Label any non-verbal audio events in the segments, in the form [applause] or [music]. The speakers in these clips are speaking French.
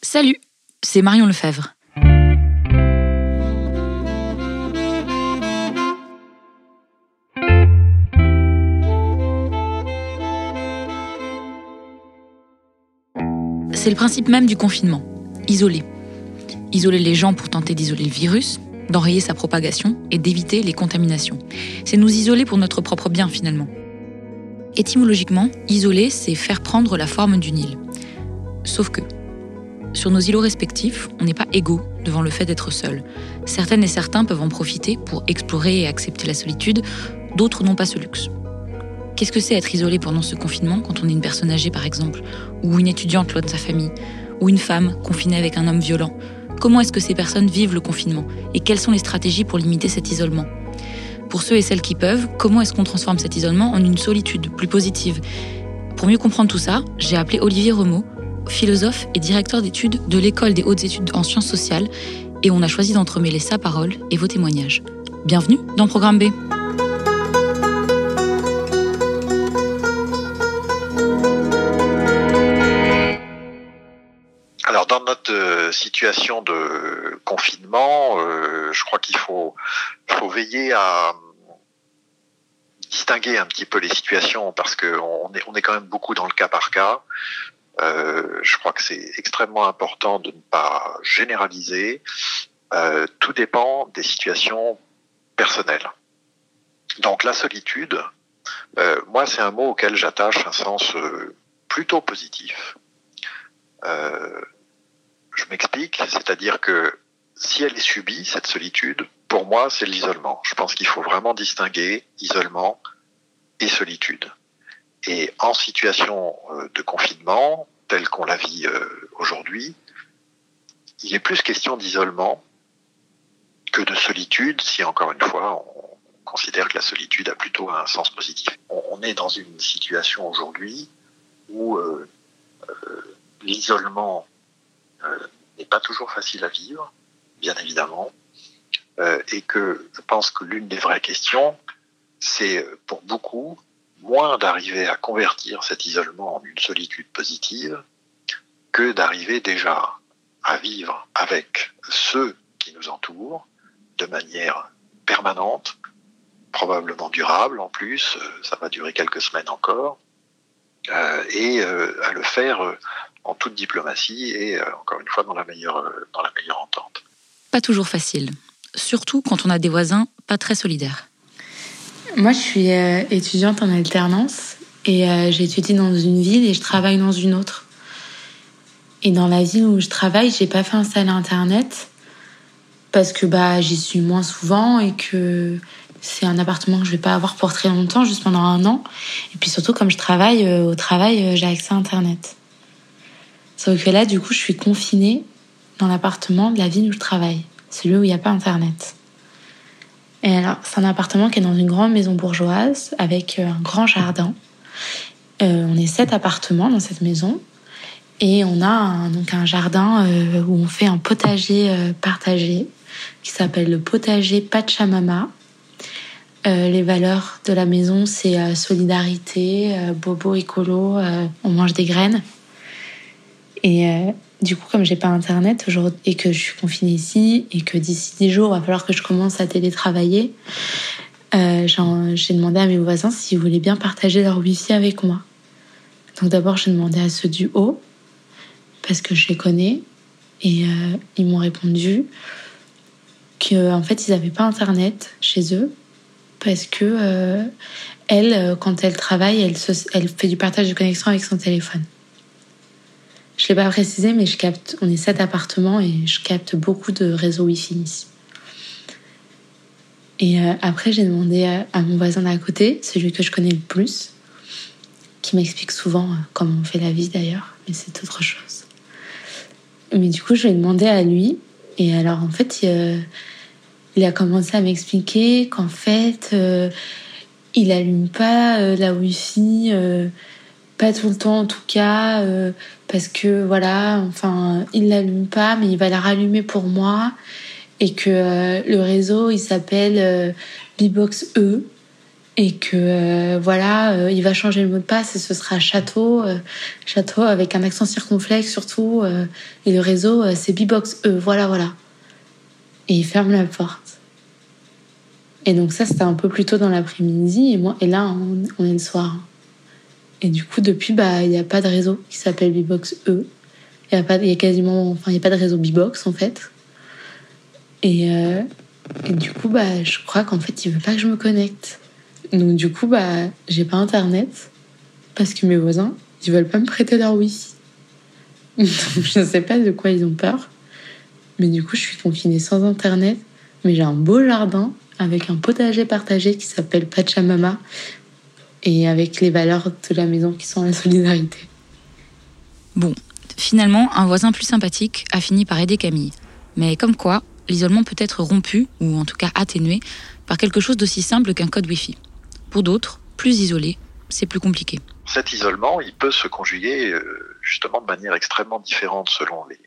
Salut, c'est Marion Lefebvre. C'est le principe même du confinement, isoler. Isoler les gens pour tenter d'isoler le virus, d'enrayer sa propagation et d'éviter les contaminations. C'est nous isoler pour notre propre bien finalement. Étymologiquement, isoler, c'est faire prendre la forme d'une île. Sauf que, sur nos îlots respectifs, on n'est pas égaux devant le fait d'être seul. Certaines et certains peuvent en profiter pour explorer et accepter la solitude, d'autres n'ont pas ce luxe. Qu'est-ce que c'est être isolé pendant ce confinement quand on est une personne âgée par exemple, ou une étudiante loin de sa famille, ou une femme confinée avec un homme violent? Comment est-ce que ces personnes vivent le confinement? Et quelles sont les stratégies pour limiter cet isolement? Pour ceux et celles qui peuvent, comment est-ce qu'on transforme cet isolement en une solitude plus positive? Pour mieux comprendre tout ça, j'ai appelé Olivier Remaud, philosophe et directeur d'études de l'École des hautes études en sciences sociales, et on a choisi d'entremêler sa parole et vos témoignages. Bienvenue dans Programme B. Alors dans notre euh, situation de confinement, euh, je crois qu'il faut, veiller à distinguer un petit peu les situations parce qu'on on est quand même beaucoup dans le cas par cas. Euh, je crois que c'est extrêmement important de ne pas généraliser. Euh, tout dépend des situations personnelles. Donc la solitude, euh, moi c'est un mot auquel j'attache un sens plutôt positif. Je m'explique, c'est-à-dire que si elle est subie, cette solitude, pour moi, c'est l'isolement. Je pense qu'il faut vraiment distinguer isolement et solitude. Et en situation euh, de confinement, telle qu'on la vit euh, aujourd'hui, il est plus question d'isolement que de solitude, si encore une fois, on considère que la solitude a plutôt un sens positif. On est dans une situation aujourd'hui où euh, l'isolement n'est pas toujours facile à vivre, bien évidemment, et que je pense que l'une des vraies questions, c'est pour beaucoup moins d'arriver à convertir cet isolement en une solitude positive que d'arriver déjà à vivre avec ceux qui nous entourent de manière permanente, probablement durable en plus, euh, ça va durer quelques semaines encore, euh, et euh, à le faire en toute diplomatie et encore une fois dans la meilleure, dans la meilleure entente. Pas toujours facile, surtout quand on a des voisins pas très solidaires. Moi, je suis euh, étudiante en alternance et euh, j'étudie dans une ville et je travaille dans une autre. Et dans la ville où je travaille, j'ai pas fait installer Internet parce que bah j'y suis moins souvent et que c'est un appartement que je vais pas avoir pour très longtemps, juste pendant un an. Et puis surtout, comme je travaille euh, au travail, euh, j'ai accès à Internet. Sauf que là, du coup, je suis confinée dans l'appartement de la ville où je travaille, celui où il n'y a pas Internet. C'est un appartement qui est dans une grande maison bourgeoise avec euh, un grand jardin. Euh, on est sept appartements dans cette maison et on a un, donc un jardin euh, où on fait un potager partagé qui s'appelle le potager Pachamama. Les valeurs de la maison, c'est solidarité, bobo écolo, on mange des graines. Et du coup, comme j'ai pas internet aujourd'hui et que je suis confinée ici et que d'ici 10 jours, il va falloir que je commence à télétravailler, euh, j'ai demandé à mes voisins s'ils voulaient bien partager leur wifi avec moi. Donc d'abord, j'ai demandé à ceux du haut parce que je les connais et euh, ils m'ont répondu que en fait, ils n'avaient pas internet chez eux parce que euh, elle, quand elle travaille, elle fait du partage de connexion avec son téléphone. Je l'ai pas précisé, mais je capte. On est sept appartements et je capte beaucoup de réseaux Wi-Fi ici. Et euh, après, j'ai demandé à, mon voisin d'à côté, celui que je connais le plus, qui m'explique souvent comment on fait la vie d'ailleurs, mais c'est autre chose. Mais du coup, je lui ai demandé à lui, et alors en fait, il, a commencé à m'expliquer qu'en fait, il allume pas la Wi-Fi pas tout le temps en tout cas, euh, parce que voilà, enfin, il l'allume pas, mais il va la rallumer pour moi, et que euh, le réseau il s'appelle euh, Bbox E, et que voilà, il va changer le mot de passe et ce sera château, château avec un accent circonflexe surtout, et le réseau c'est Bbox E, voilà voilà, et il ferme la porte. Et donc ça c'était un peu plus tôt dans l'après-midi, et moi et là on est le soir. Et du coup, depuis, bah, il n'y a pas de réseau qui s'appelle Bbox E. Il n'y a pas, a quasiment, enfin, il y a pas de réseau Bbox en fait. Et, euh, et du coup, bah, je crois qu'en fait, il veut pas que je me connecte. Donc du coup, bah, j'ai pas internet parce que mes voisins, ils veulent pas me prêter leur wifi. [laughs] Je ne sais pas de quoi ils ont peur. Mais du coup, je suis confinée sans internet. Mais j'ai un beau jardin avec un potager partagé qui s'appelle Pachamama et avec les valeurs de la maison qui sont la solidarité. Bon, finalement, un voisin plus sympathique a fini par aider Camille. Mais comme quoi, l'isolement peut être rompu, ou en tout cas atténué, par quelque chose d'aussi simple qu'un code Wi-Fi. Pour d'autres, plus isolés, c'est plus compliqué. Cet isolement, il peut se conjuguer euh, justement de manière extrêmement différente selon les,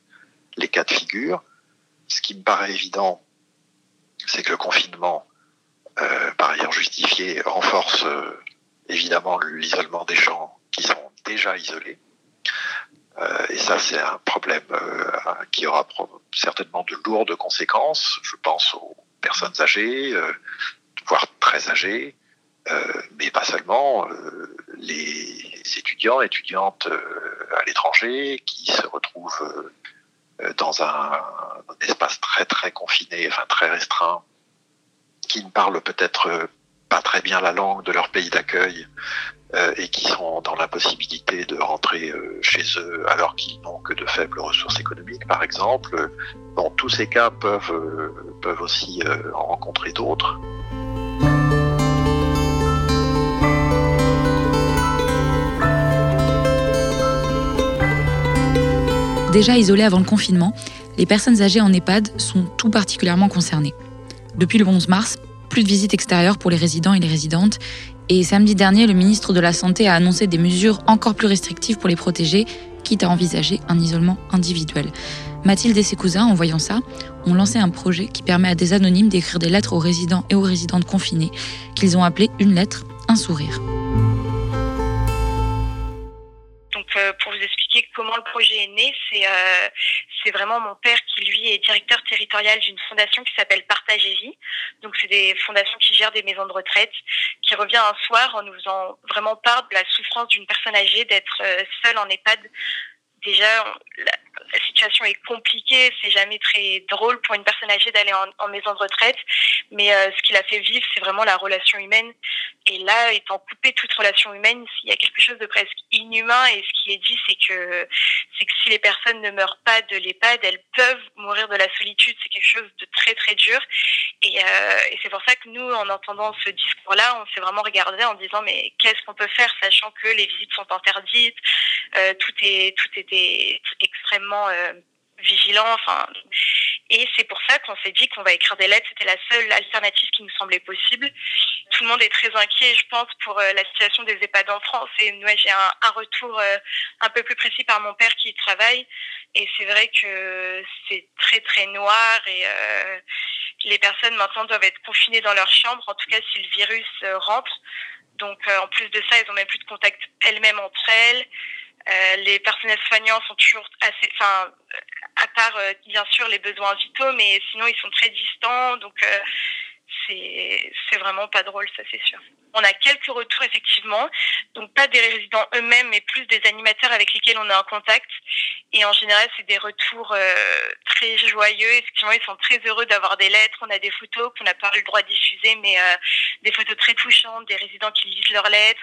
les cas de figure. Ce qui me paraît évident, c'est que le confinement, euh, par ailleurs justifié, renforce euh, évidemment l'isolement des gens qui sont déjà isolés. Euh, et ça, c'est un problème euh, qui aura certainement de lourdes conséquences. Je pense aux personnes âgées, euh, voire très âgées, mais pas seulement les étudiants, étudiantes à l'étranger qui se retrouvent dans un, un, espace très très confiné, enfin très restreint, qui ne parlent peut-être pas très bien la langue de leur pays d'accueil euh, et qui sont dans l'impossibilité de rentrer euh, chez eux alors qu'ils n'ont que de faibles ressources économiques, par exemple. Bon, tous ces cas peuvent, euh, peuvent aussi en rencontrer d'autres. Déjà isolées avant le confinement, les personnes âgées en EHPAD sont tout particulièrement concernées. Depuis le 11 mars, plus de visites extérieures pour les résidents et les résidentes. Et samedi dernier, le ministre de la Santé a annoncé des mesures encore plus restrictives pour les protéger, quitte à envisager un isolement individuel. Mathilde et ses cousins, en voyant ça, ont lancé un projet qui permet à des anonymes d'écrire des lettres aux résidents et aux résidentes confinés, qu'ils ont appelé Une lettre, un sourire. Euh, pour vous expliquer comment le projet est né, c'est euh, c'est vraiment mon père qui lui est directeur territorial d'une fondation qui s'appelle Partage et Vie. Donc c'est des fondations qui gèrent des maisons de retraite, qui revient un soir en nous faisant vraiment part de la souffrance d'une personne âgée d'être euh, seule en EHPAD. Déjà, la, situation est compliquée, c'est jamais très drôle pour une personne âgée d'aller en, maison de retraite, mais euh, ce qui l'a fait vivre, c'est vraiment la relation humaine. Et là, étant coupé toute relation humaine, il y a quelque chose de presque inhumain. Et ce qui est dit, c'est que c'est que si les personnes ne meurent pas de l'EHPAD, elles peuvent mourir de la solitude. C'est quelque chose de très très dur. Et, euh, c'est pour ça que nous, en entendant ce discours-là, on s'est vraiment regardé en disant mais qu'est-ce qu'on peut faire, sachant que les visites sont interdites, euh, tout est tout extrêmement euh, vigilant. Enfin, et c'est pour ça qu'on s'est dit qu'on va écrire des lettres. C'était la seule alternative qui nous semblait possible. Tout le monde est très inquiet, je pense, pour euh, la situation des EHPAD en France. Et moi, j'ai un, retour euh, un peu plus précis par mon père qui travaille. Et c'est vrai que c'est très, très noir. Et les personnes maintenant doivent être confinées dans leur chambre, en tout cas si le virus rentre. Donc, en plus de ça, elles ont même plus de contact elles-mêmes entre elles. Euh, les personnels soignants sont toujours assez, enfin, à part euh, bien sûr les besoins vitaux, mais sinon ils sont très distants, donc euh, c'est vraiment pas drôle, ça c'est sûr. On a quelques retours effectivement, donc pas des résidents eux-mêmes, mais plus des animateurs avec lesquels on est en contact. Et en général, c'est des retours euh, très joyeux. Effectivement, ils sont très heureux d'avoir des lettres. On a des photos qu'on n'a pas eu le droit de diffuser, mais euh, des photos très touchantes, des résidents qui lisent leurs lettres,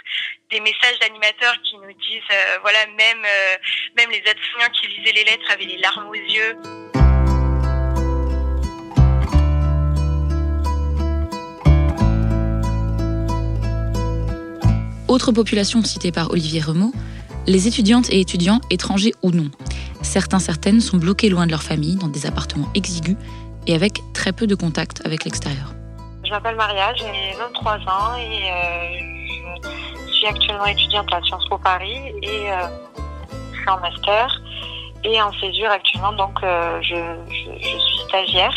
des messages d'animateurs qui nous disent, euh, voilà, même même les aides-soignants qui lisaient les lettres avaient les larmes aux yeux. Autre population citée par Olivier Remaud, les étudiantes et étudiants, étrangers ou non. Certains, certaines sont bloqués loin de leur famille, dans des appartements exigus et avec très peu de contact avec l'extérieur. Je m'appelle Maria, j'ai 23 ans et euh, je suis actuellement étudiante à Sciences Po Paris et euh, je suis en master et en césure actuellement, donc euh, je, suis stagiaire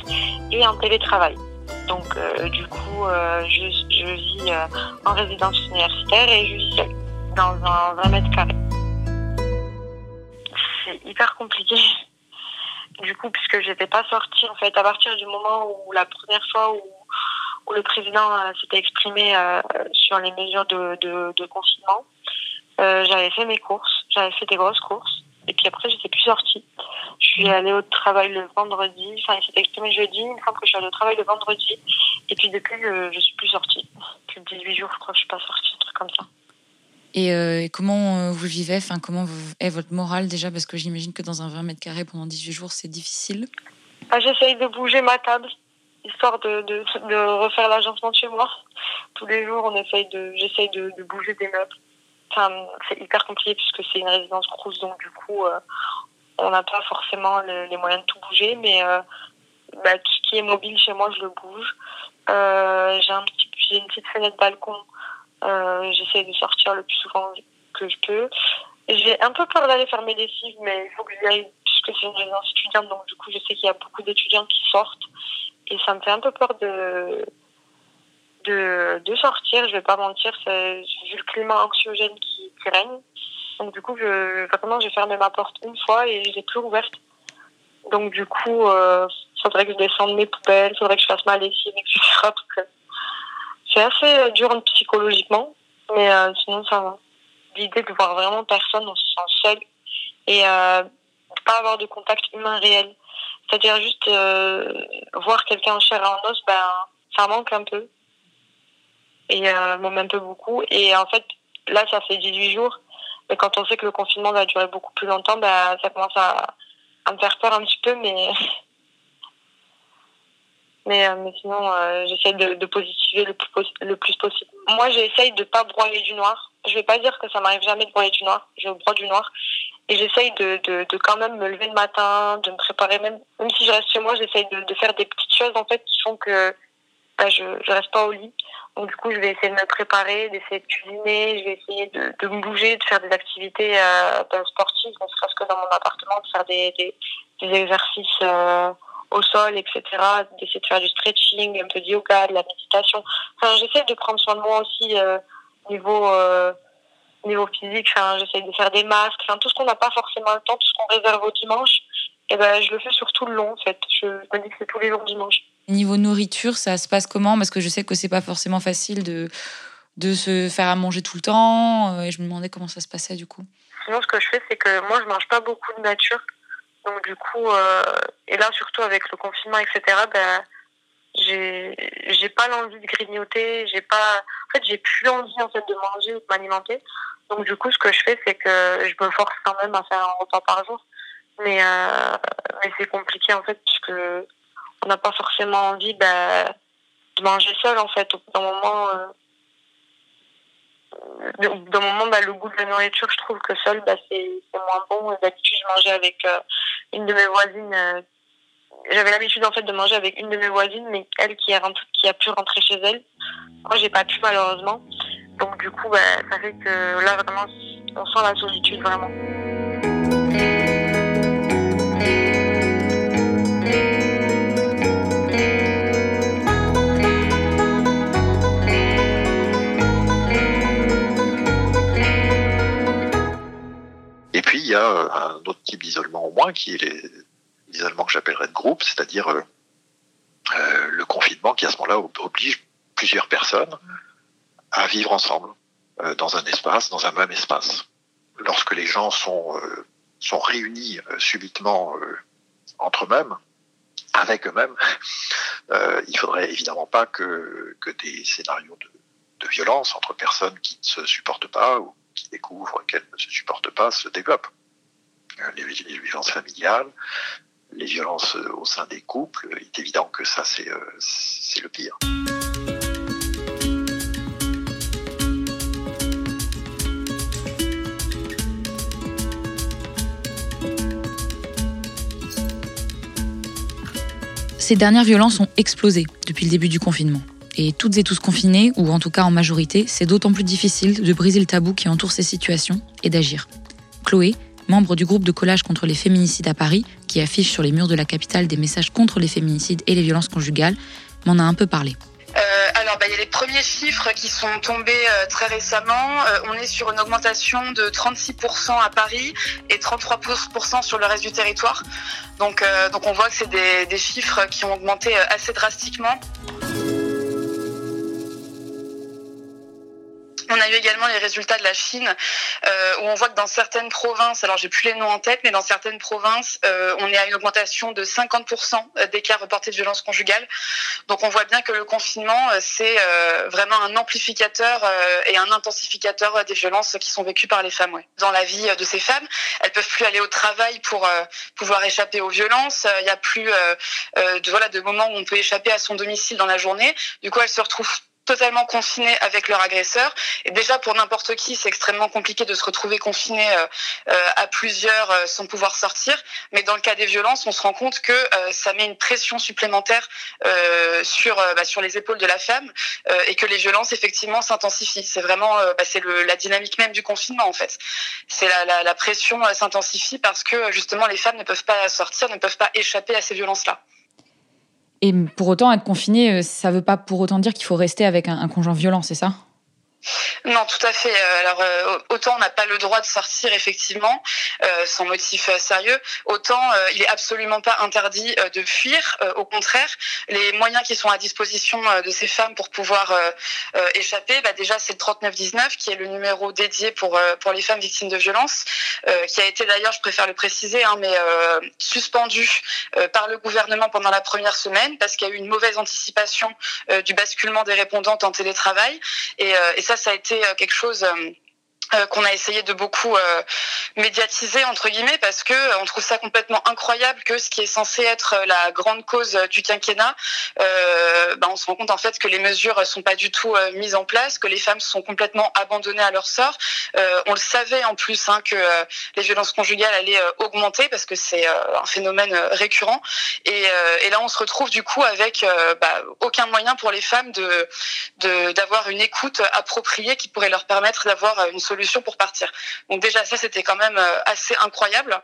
et en télétravail. Donc du coup, je, je, vis en résidence universitaire et je vis dans un 20 mètres carrés. C'est hyper compliqué du coup, puisque j'étais pas sortie, en fait, à partir du moment où la première fois où le président euh, s'était exprimé euh, sur les mesures de, confinement. Euh, j'avais fait mes courses, j'avais fait des grosses courses, et puis après, j'étais plus sortie. Je suis allée au travail le vendredi, enfin, il s'est exprimé jeudi, me semble que je suis allée au travail le vendredi, et puis depuis, je, je suis plus sortie. Depuis 18 jours, je crois que je suis pas sortie, un truc comme ça. Et, comment vous vivez enfin, Comment est votre morale déjà? Parce que j'imagine que dans un 20 mètres carrés pendant 18 jours, c'est difficile. Ah, J'essaye de bouger ma table histoire de, de, de refaire l'agencement de chez moi. Tous les jours, on essaye de, j'essaye de, de bouger des meubles. C'est hyper compliqué puisque c'est une résidence grosse, donc du coup, euh, on n'a pas forcément les moyens de tout bouger, mais euh, bah, tout ce qui est mobile chez moi, je le bouge. Euh, j'ai un petit, j'ai une petite fenêtre balcon. J'essaie de sortir le plus souvent que je peux. J'ai un peu peur d'aller faire mes lessives, mais il faut que j'y aille puisque c'est une résidence étudiante, donc du coup, je sais qu'il y a beaucoup d'étudiants qui sortent et ça me fait un peu peur de, de, de sortir, je vais pas mentir, vu le climat anxiogène qui, règne. Donc du coup, je, vraiment, j'ai fermé ma porte une fois et je l'ai plus ouverte. Donc du coup, euh, faudrait que je descende mes poubelles, faudrait que je fasse ma lessive, etc. C'est assez dur psychologiquement, mais euh, sinon ça va. L'idée de voir vraiment personne, on se sent seul et euh, pas avoir de contact humain réel. C'est-à-dire juste euh, voir quelqu'un en chair et en os, ben, ça manque un peu. Et euh, même un peu beaucoup. Et en fait, là, ça fait 18 jours. Mais quand on sait que le confinement va durer beaucoup plus longtemps, ben, ça commence à, me faire peur un petit peu. Mais, [laughs] mais, euh, mais sinon, euh, j'essaie de, positiver le plus, le plus possible. Moi, j'essaye de pas broyer du noir. Je vais pas dire que ça m'arrive jamais de broyer du noir. Je broie du noir. Et j'essaye de, de, de, quand même me lever le matin, de me préparer, même, même si je reste chez moi, j'essaye de, de faire des petites choses en fait qui font que bah, je ne reste pas au lit. Donc du coup, je vais essayer de me préparer, d'essayer de cuisiner, je vais essayer de, de me bouger, de faire des activités euh, ben, sportives, ne serait-ce que dans mon appartement, de faire des, des, des exercices euh, au sol, etc. D'essayer de faire du stretching, un peu de yoga, de la méditation. Enfin, j'essaie de prendre soin de moi aussi euh, niveau euh, niveau physique, enfin, j'essaie de faire des masques, enfin, tout ce qu'on n'a pas forcément le temps, tout ce qu'on réserve au dimanche, et eh ben, je le fais sur tout le long, en fait. Je, me dis que c'est tous les jours dimanche. Niveau nourriture, ça se passe comment? Parce que je sais que c'est pas forcément facile de, de se faire à manger tout le temps, euh, et je me demandais comment ça se passait du coup. Sinon, ce que je fais, c'est que moi, je mange pas beaucoup de nature. Donc, du coup, euh, et là, surtout avec le confinement, etc., ben, j'ai pas l'envie de grignoter j'ai pas en fait j'ai plus envie en fait de manger ou de m'alimenter donc du coup ce que je fais c'est que je me force quand même à faire un repas par jour mais euh, mais c'est compliqué en fait puisque on n'a pas forcément envie bah, de manger seul en fait au bout d'un moment euh, moment bah, le goût de la nourriture je trouve que seul bah, c'est moins bon d'habitude je mangeais avec euh, une de mes voisines euh, j'avais l'habitude en fait de manger avec une de mes voisines, mais elle qui, qui a pu rentrer chez elle. Moi, j'ai pas pu malheureusement. Donc du coup, bah, ça fait que là vraiment, on sent la solitude vraiment. Un autre type d'isolement au moins qui est l'isolement que j'appellerais de groupe, c'est-à-dire euh, euh, le confinement qui à ce moment-là oblige plusieurs personnes à vivre ensemble euh, dans un espace, dans un même espace. Lorsque les gens sont sont réunis subitement entre eux-mêmes, avec eux-mêmes, il faudrait évidemment pas que que des scénarios de, de violence entre personnes qui ne se supportent pas ou qui découvrent qu'elles ne se supportent pas se développent. Euh, les, violences familiales, les violences euh, au sein des couples. Il est évident que ça, euh, c'est le pire. Ces dernières violences ont explosé depuis le début du confinement. Et toutes et tous confinés, ou en tout cas en majorité, c'est d'autant plus difficile de briser le tabou qui entoure ces situations et d'agir. Chloé, membre du groupe de collage contre les féminicides à Paris, qui affiche sur les murs de la capitale des messages contre les féminicides et les violences conjugales, m'en a un peu parlé. Euh, alors, bah, il y a les premiers chiffres qui sont tombés euh, très récemment. Euh, on est sur une augmentation de 36% à Paris et 33% sur le reste du territoire. Donc, donc on voit que c'est des, des chiffres qui ont augmenté assez drastiquement. A eu également les résultats de la Chine, euh, où on voit que dans certaines provinces, alors j'ai plus les noms en tête, mais dans certaines provinces, euh, on est à une augmentation de 50% des cas reportés de violences conjugales. Donc on voit bien que le confinement, euh, c'est vraiment un amplificateur et un intensificateur des violences qui sont vécues par les femmes. Dans la vie de ces femmes, elles peuvent plus aller au travail pour pouvoir échapper aux violences. Il n'y a plus de, voilà, de moments où on peut échapper à son domicile dans la journée. Du coup, elles se retrouvent totalement confinés avec leur agresseur. Et déjà pour n'importe qui, c'est extrêmement compliqué de se retrouver confiné euh, euh, à plusieurs euh, sans pouvoir sortir. Mais dans le cas des violences, on se rend compte que ça met une pression supplémentaire sur bah, sur les épaules de la femme et que les violences effectivement s'intensifient. C'est vraiment bah, c'est la dynamique même du confinement en fait. C'est la, pression s'intensifie parce que justement les femmes ne peuvent pas sortir, ne peuvent pas échapper à ces violences là. Et pour autant, être confiné, euh, ça ne veut pas pour autant dire qu'il faut rester avec un, un conjoint violent, c'est ça? Non, tout à fait. Euh, alors euh, autant on n'a pas le droit de sortir effectivement euh, sans motif sérieux, autant il est absolument pas interdit de fuir. au contraire, les moyens qui sont à disposition de ces femmes pour pouvoir échapper, bah, déjà c'est le 3919 qui est le numéro dédié pour les femmes victimes de violences, qui a été d'ailleurs, je préfère le préciser, hein, mais suspendu par le gouvernement pendant la première semaine parce qu'il y a eu une mauvaise anticipation du basculement des répondantes en télétravail ça a été euh, quelque chose euh, qu'on a essayé de beaucoup euh, médiatiser entre guillemets parce que euh, on trouve ça complètement incroyable que ce qui est censé être la grande cause du quinquennat, bah, on se rend compte en fait que les mesures sont pas du tout mises en place, que les femmes sont complètement abandonnées à leur sort. on le savait en plus hein, que les violences conjugales allaient augmenter parce que c'est un phénomène récurrent. Et, et, là on se retrouve du coup avec bah, aucun moyen pour les femmes de d'avoir une écoute appropriée qui pourrait leur permettre d'avoir une solution pour partir. Donc déjà ça c'était quand même euh, assez incroyable.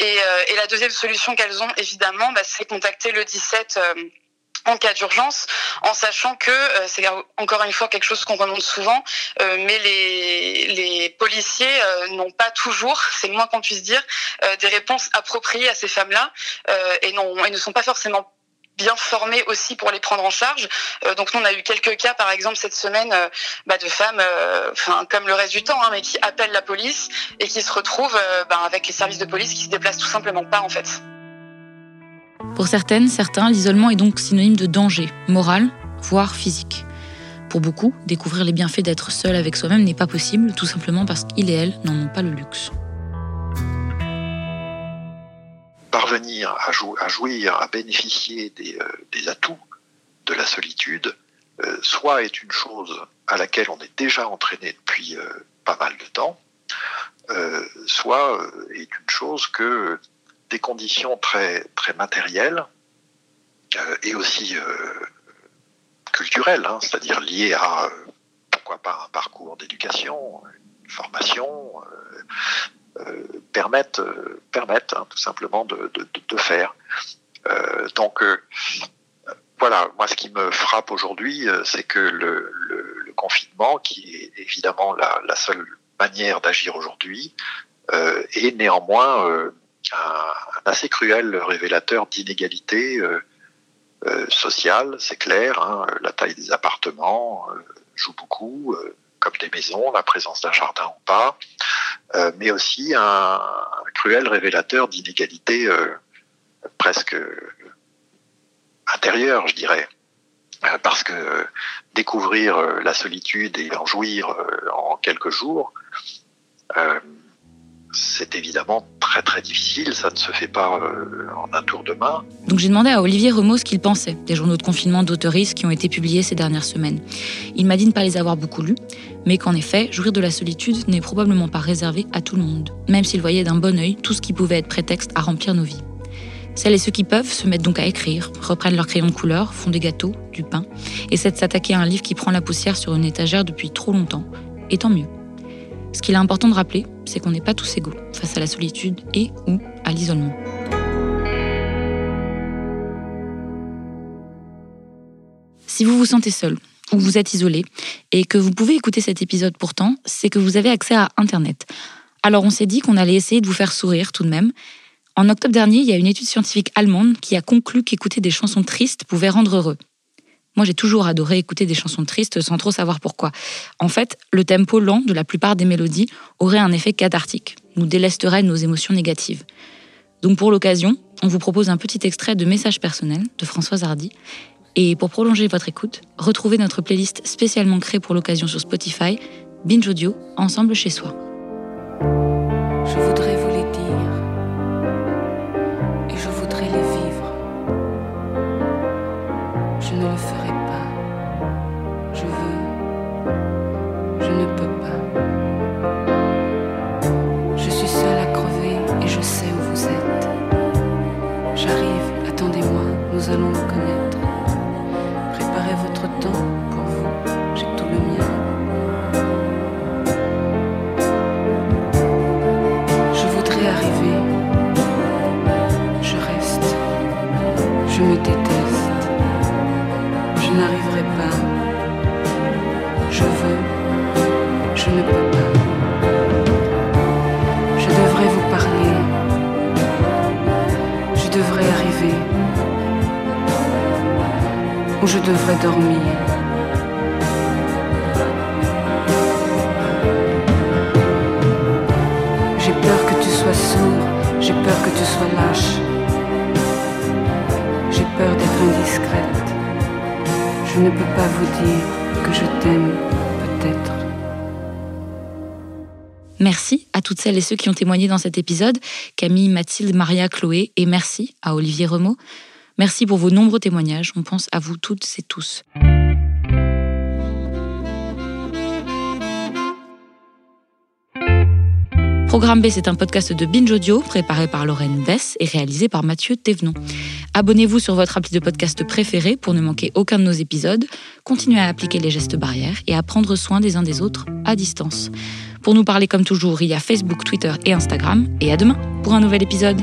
Euh, et, la deuxième solution qu'elles ont évidemment, bah, c'est contacter le 17 euh, en cas d'urgence, en sachant que c'est encore une fois quelque chose qu'on remonte souvent, mais les, les policiers n'ont pas toujours, c'est le moins qu'on puisse dire, des réponses appropriées à ces femmes-là et, non, et ne sont pas forcément bien formés aussi pour les prendre en charge. Euh, donc nous, on a eu quelques cas, par exemple, cette semaine, euh, bah, de femmes, euh, comme le reste du temps, hein, mais qui appellent la police et qui se retrouvent bah, avec les services de police qui se déplacent tout simplement pas, en fait. Pour certaines, certains, l'isolement est donc synonyme de danger, moral, voire physique. Pour beaucoup, découvrir les bienfaits d'être seul avec soi-même n'est pas possible, tout simplement parce qu'il et elle n'en ont pas le luxe. À, jouir, à bénéficier des, euh, atouts de la solitude, euh, soit est une chose à laquelle on est déjà entraîné depuis euh, pas mal de temps, soit est une chose que des conditions très, très matérielles et aussi culturelles, hein, c'est-à-dire liées à, pourquoi pas, un parcours d'éducation, une formation, permettent, euh, permettent hein, tout simplement de, de, de faire. Euh, donc voilà, moi ce qui me frappe aujourd'hui, c'est que le, le, le, confinement, qui est évidemment la, la seule manière d'agir aujourd'hui, euh, est néanmoins euh, un, assez cruel révélateur d'inégalité euh, sociale, c'est clair. Hein, la taille des appartements joue beaucoup, comme des maisons, la présence d'un jardin ou pas, euh, mais aussi un, cruel révélateur d'inégalité euh, presque intérieure, je dirais. Euh, parce que découvrir la solitude et en jouir en quelques jours, c'est évidemment très très difficile, ça ne se fait pas euh, en un tour de main. Donc j'ai demandé à Olivier Remo ce qu'il pensait des journaux de confinement d'autoristes qui ont été publiés ces dernières semaines. Il m'a dit ne pas les avoir beaucoup lus, mais qu'en effet, jouir de la solitude n'est probablement pas réservé à tout le monde, même s'il voyait d'un bon œil tout ce qui pouvait être prétexte à remplir nos vies. Celles et ceux qui peuvent se mettent donc à écrire, reprennent leur crayon de couleur, font des gâteaux, du pain, essaient de s'attaquer à un livre qui prend la poussière sur une étagère depuis trop longtemps, et tant mieux. Ce qu'il est important de rappeler, c'est qu'on n'est pas tous égaux face à la solitude et ou à l'isolement. Si vous vous sentez seul ou vous êtes isolé et que vous pouvez écouter cet épisode pourtant, c'est que vous avez accès à Internet. Alors on s'est dit qu'on allait essayer de vous faire sourire tout de même en octobre dernier, il y a une étude scientifique allemande qui a conclu qu'écouter des chansons tristes pouvait rendre heureux. Moi, j'ai toujours adoré écouter des chansons tristes sans trop savoir pourquoi. En fait, le tempo lent de la plupart des mélodies aurait un effet cathartique, nous délesterait nos émotions négatives. Donc pour l'occasion, on vous propose un petit extrait de Message personnel de Françoise Hardy. Et pour prolonger votre écoute, retrouvez notre playlist spécialement créée pour l'occasion sur Spotify, Binge Audio, Ensemble chez soi. Que je t'aime, peut-être. Merci à toutes celles et ceux qui ont témoigné dans cet épisode, Camille, Mathilde, Maria, Chloé, et merci à Olivier Remaud. Merci pour vos nombreux témoignages, on pense à vous toutes et tous. Programme B, c'est un podcast de Binge Audio préparé par Lorraine Bess et réalisé par Mathieu Thévenon. Abonnez-vous sur votre appli de podcast préféré pour ne manquer aucun de nos épisodes. Continuez à appliquer les gestes barrières et à prendre soin des uns des autres à distance. Pour nous parler comme toujours, il y a Facebook, Twitter et Instagram. Et à demain pour un nouvel épisode.